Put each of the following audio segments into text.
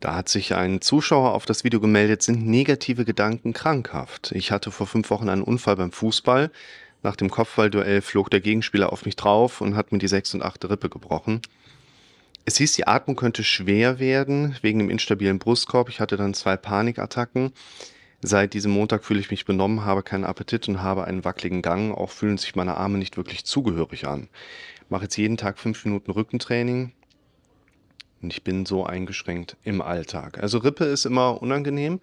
Da hat sich ein Zuschauer auf das Video gemeldet, sind negative Gedanken krankhaft. Ich hatte vor fünf Wochen einen Unfall beim Fußball. Nach dem Kopfballduell flog der Gegenspieler auf mich drauf und hat mir die 6 und 8 Rippe gebrochen. Es hieß, die Atmung könnte schwer werden wegen dem instabilen Brustkorb. Ich hatte dann zwei Panikattacken. Seit diesem Montag fühle ich mich benommen, habe keinen Appetit und habe einen wackeligen Gang. Auch fühlen sich meine Arme nicht wirklich zugehörig an. Mache jetzt jeden Tag fünf Minuten Rückentraining. Und ich bin so eingeschränkt im Alltag. Also Rippe ist immer unangenehm.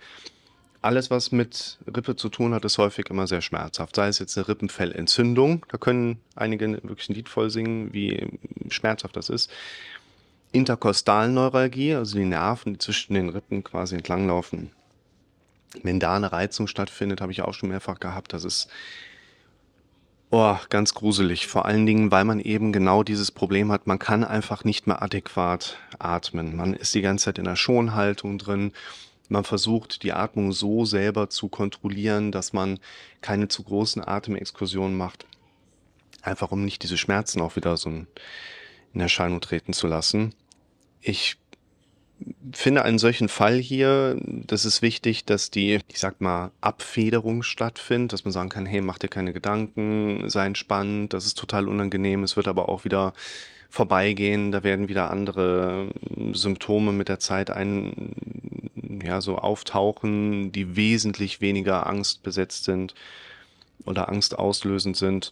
Alles, was mit Rippe zu tun hat, ist häufig immer sehr schmerzhaft. Sei es jetzt eine Rippenfellentzündung, da können einige wirklich ein Lied voll singen, wie schmerzhaft das ist. Interkostalneuralgie, also die Nerven, die zwischen den Rippen quasi entlanglaufen. Wenn da eine Reizung stattfindet, habe ich auch schon mehrfach gehabt. Das ist oh, ganz gruselig. Vor allen Dingen, weil man eben genau dieses Problem hat, man kann einfach nicht mehr adäquat atmen. Man ist die ganze Zeit in der Schonhaltung drin. Man versucht, die Atmung so selber zu kontrollieren, dass man keine zu großen Atemexkursionen macht. Einfach um nicht diese Schmerzen auch wieder so in Erscheinung treten zu lassen. Ich finde einen solchen Fall hier, das ist wichtig, dass die, ich sag mal, Abfederung stattfindet, dass man sagen kann, hey, mach dir keine Gedanken, sei entspannt, das ist total unangenehm, es wird aber auch wieder vorbeigehen, da werden wieder andere Symptome mit der Zeit ein, ja, so auftauchen, die wesentlich weniger angstbesetzt sind oder angstauslösend sind.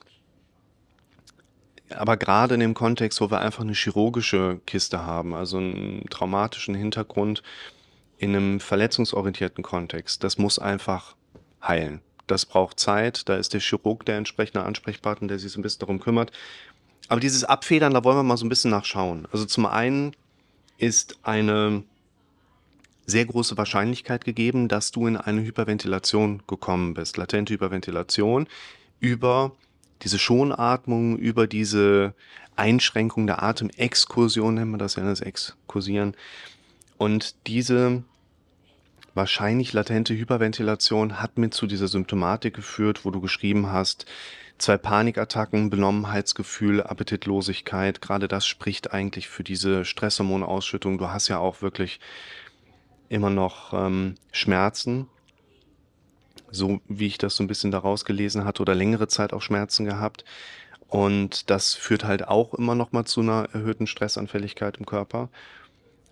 Aber gerade in dem Kontext, wo wir einfach eine chirurgische Kiste haben, also einen traumatischen Hintergrund in einem verletzungsorientierten Kontext, das muss einfach heilen. Das braucht Zeit, da ist der Chirurg der entsprechende Ansprechpartner, der sich so ein bisschen darum kümmert. Aber dieses Abfedern, da wollen wir mal so ein bisschen nachschauen. Also zum einen ist eine sehr große Wahrscheinlichkeit gegeben, dass du in eine Hyperventilation gekommen bist, latente Hyperventilation über diese Schonatmung, über diese Einschränkung der Atemexkursion, nennen wir das ja, das Exkursieren. Und diese wahrscheinlich latente Hyperventilation hat mir zu dieser Symptomatik geführt, wo du geschrieben hast, zwei Panikattacken, Benommenheitsgefühl, Appetitlosigkeit. Gerade das spricht eigentlich für diese Stresshormonausschüttung. Du hast ja auch wirklich immer noch ähm, Schmerzen so wie ich das so ein bisschen daraus gelesen hatte, oder längere Zeit auch Schmerzen gehabt. Und das führt halt auch immer noch mal zu einer erhöhten Stressanfälligkeit im Körper.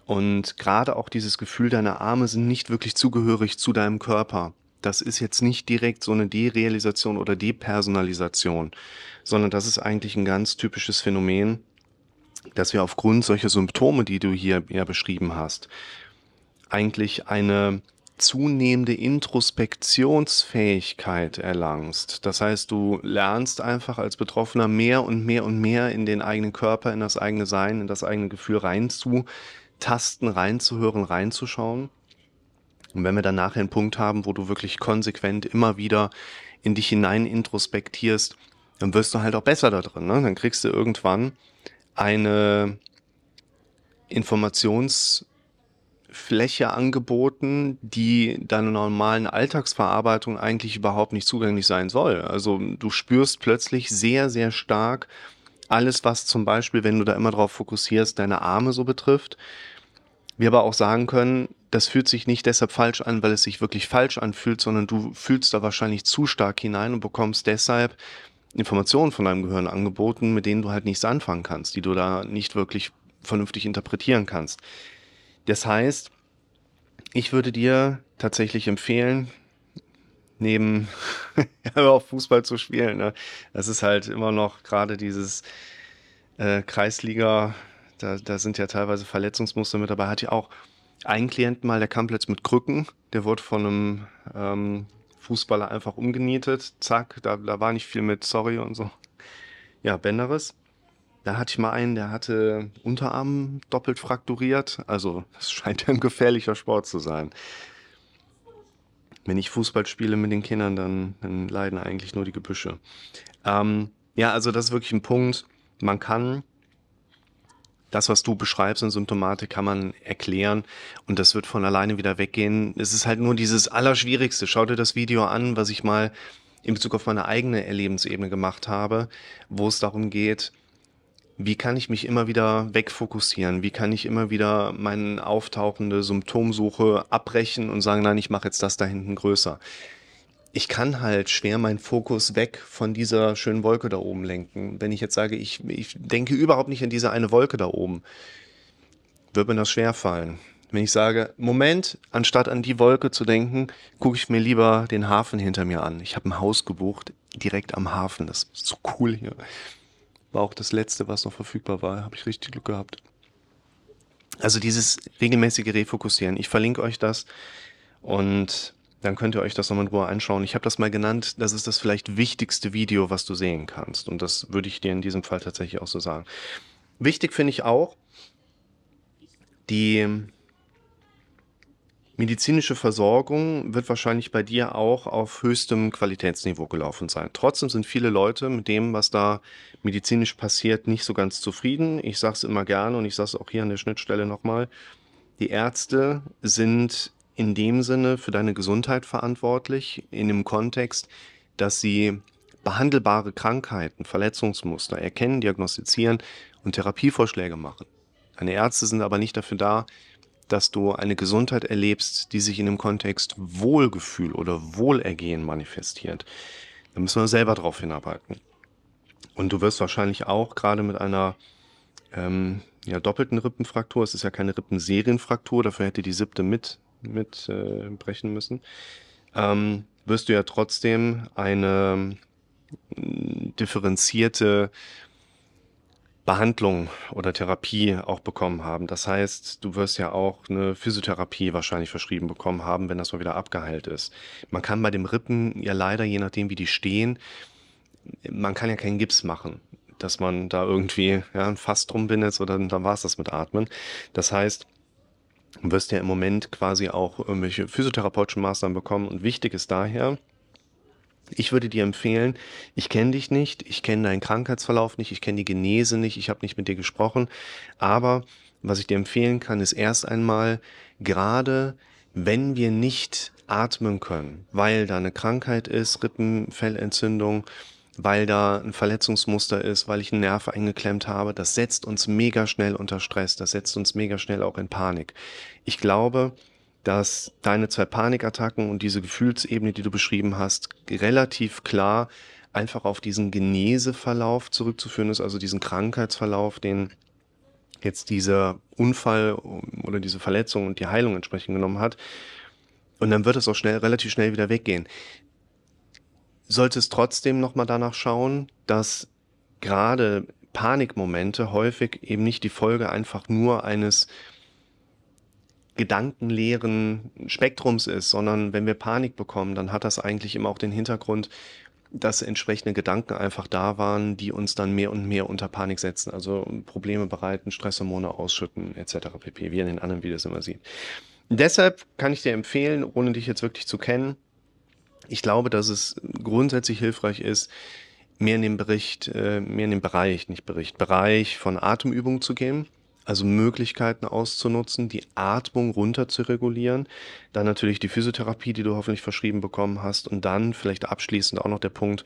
Und gerade auch dieses Gefühl, deine Arme sind nicht wirklich zugehörig zu deinem Körper. Das ist jetzt nicht direkt so eine Derealisation oder Depersonalisation, sondern das ist eigentlich ein ganz typisches Phänomen, dass wir aufgrund solcher Symptome, die du hier ja beschrieben hast, eigentlich eine zunehmende Introspektionsfähigkeit erlangst. Das heißt, du lernst einfach als Betroffener mehr und mehr und mehr in den eigenen Körper, in das eigene Sein, in das eigene Gefühl reinzutasten, reinzuhören, reinzuschauen. Und wenn wir dann nachher einen Punkt haben, wo du wirklich konsequent immer wieder in dich hinein introspektierst, dann wirst du halt auch besser da drin. Ne? Dann kriegst du irgendwann eine Informations- Fläche angeboten, die deiner normalen Alltagsverarbeitung eigentlich überhaupt nicht zugänglich sein soll. Also du spürst plötzlich sehr, sehr stark alles, was zum Beispiel, wenn du da immer drauf fokussierst, deine Arme so betrifft. Wir aber auch sagen können, das fühlt sich nicht deshalb falsch an, weil es sich wirklich falsch anfühlt, sondern du fühlst da wahrscheinlich zu stark hinein und bekommst deshalb Informationen von deinem Gehirn angeboten, mit denen du halt nichts anfangen kannst, die du da nicht wirklich vernünftig interpretieren kannst. Das heißt, ich würde dir tatsächlich empfehlen, neben auch Fußball zu spielen. Ne? Das ist halt immer noch gerade dieses äh, Kreisliga, da, da sind ja teilweise Verletzungsmuster mit dabei. Hat ja auch einen Klienten mal, der kam plötzlich mit Krücken, der wurde von einem ähm, Fußballer einfach umgenietet. Zack, da, da war nicht viel mit Sorry und so. Ja, Bänderes. Da hatte ich mal einen, der hatte Unterarm doppelt frakturiert. Also, das scheint ein gefährlicher Sport zu sein. Wenn ich Fußball spiele mit den Kindern, dann, dann leiden eigentlich nur die Gebüsche. Ähm, ja, also das ist wirklich ein Punkt. Man kann das, was du beschreibst in Symptomatik, kann man erklären und das wird von alleine wieder weggehen. Es ist halt nur dieses Allerschwierigste. Schau dir das Video an, was ich mal in Bezug auf meine eigene Erlebensebene gemacht habe, wo es darum geht, wie kann ich mich immer wieder wegfokussieren? Wie kann ich immer wieder meine auftauchende Symptomsuche abbrechen und sagen, nein, ich mache jetzt das da hinten größer? Ich kann halt schwer meinen Fokus weg von dieser schönen Wolke da oben lenken. Wenn ich jetzt sage, ich, ich denke überhaupt nicht an diese eine Wolke da oben, wird mir das schwer fallen. Wenn ich sage, Moment, anstatt an die Wolke zu denken, gucke ich mir lieber den Hafen hinter mir an. Ich habe ein Haus gebucht, direkt am Hafen. Das ist so cool hier. War auch das letzte, was noch verfügbar war. Habe ich richtig Glück gehabt. Also dieses regelmäßige Refokussieren. Ich verlinke euch das und dann könnt ihr euch das nochmal in Ruhe anschauen. Ich habe das mal genannt, das ist das vielleicht wichtigste Video, was du sehen kannst. Und das würde ich dir in diesem Fall tatsächlich auch so sagen. Wichtig finde ich auch, die medizinische Versorgung wird wahrscheinlich bei dir auch auf höchstem Qualitätsniveau gelaufen sein. Trotzdem sind viele Leute mit dem, was da medizinisch passiert, nicht so ganz zufrieden. Ich sage es immer gerne und ich sage es auch hier an der Schnittstelle nochmal. Die Ärzte sind in dem Sinne für deine Gesundheit verantwortlich, in dem Kontext, dass sie behandelbare Krankheiten, Verletzungsmuster erkennen, diagnostizieren und Therapievorschläge machen. Deine Ärzte sind aber nicht dafür da, dass du eine Gesundheit erlebst, die sich in dem Kontext Wohlgefühl oder Wohlergehen manifestiert. Da müssen wir selber drauf hinarbeiten. Und du wirst wahrscheinlich auch gerade mit einer ähm, ja, doppelten Rippenfraktur, es ist ja keine Rippenserienfraktur, dafür hätte die siebte mit, mit äh, brechen müssen, ähm, wirst du ja trotzdem eine differenzierte Behandlung oder Therapie auch bekommen haben. Das heißt, du wirst ja auch eine Physiotherapie wahrscheinlich verschrieben bekommen haben, wenn das mal wieder abgeheilt ist. Man kann bei dem Rippen ja leider, je nachdem wie die stehen, man kann ja keinen Gips machen, dass man da irgendwie ja, ein Fass drum bindet oder dann war es das mit Atmen. Das heißt, du wirst ja im Moment quasi auch irgendwelche physiotherapeutischen Maßnahmen bekommen und wichtig ist daher, ich würde dir empfehlen, ich kenne dich nicht, ich kenne deinen Krankheitsverlauf nicht, ich kenne die Genese nicht, ich habe nicht mit dir gesprochen, aber was ich dir empfehlen kann, ist erst einmal, gerade wenn wir nicht atmen können, weil da eine Krankheit ist, Rippenfellentzündung, weil da ein Verletzungsmuster ist, weil ich einen Nerv eingeklemmt habe, das setzt uns mega schnell unter Stress, das setzt uns mega schnell auch in Panik. Ich glaube, dass deine zwei Panikattacken und diese Gefühlsebene, die du beschrieben hast, relativ klar einfach auf diesen Geneseverlauf zurückzuführen ist, also diesen Krankheitsverlauf, den jetzt dieser Unfall oder diese Verletzung und die Heilung entsprechend genommen hat. Und dann wird es auch schnell, relativ schnell wieder weggehen. Sollte es trotzdem nochmal danach schauen, dass gerade Panikmomente häufig eben nicht die Folge einfach nur eines gedankenleeren Spektrums ist, sondern wenn wir Panik bekommen, dann hat das eigentlich immer auch den Hintergrund, dass entsprechende Gedanken einfach da waren, die uns dann mehr und mehr unter Panik setzen, also Probleme bereiten, Stresshormone ausschütten etc. pp, wie in den anderen Videos immer sieht. Deshalb kann ich dir empfehlen, ohne dich jetzt wirklich zu kennen, ich glaube, dass es grundsätzlich hilfreich ist, mehr in den Bericht, äh, mehr in den Bereich, nicht Bericht, Bereich von Atemübungen zu gehen also Möglichkeiten auszunutzen, die Atmung runter zu regulieren, dann natürlich die Physiotherapie, die du hoffentlich verschrieben bekommen hast und dann vielleicht abschließend auch noch der Punkt,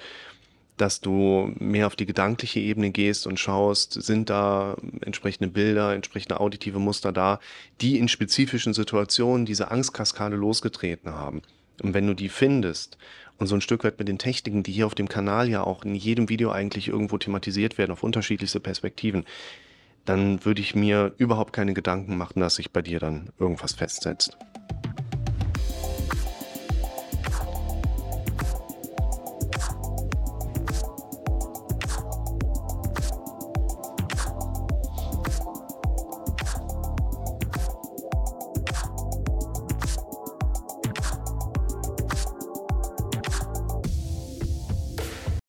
dass du mehr auf die gedankliche Ebene gehst und schaust, sind da entsprechende Bilder, entsprechende auditive Muster da, die in spezifischen Situationen diese Angstkaskade losgetreten haben. Und wenn du die findest und so ein Stück weit mit den Techniken, die hier auf dem Kanal ja auch in jedem Video eigentlich irgendwo thematisiert werden, auf unterschiedlichste Perspektiven, dann würde ich mir überhaupt keine Gedanken machen, dass sich bei dir dann irgendwas festsetzt.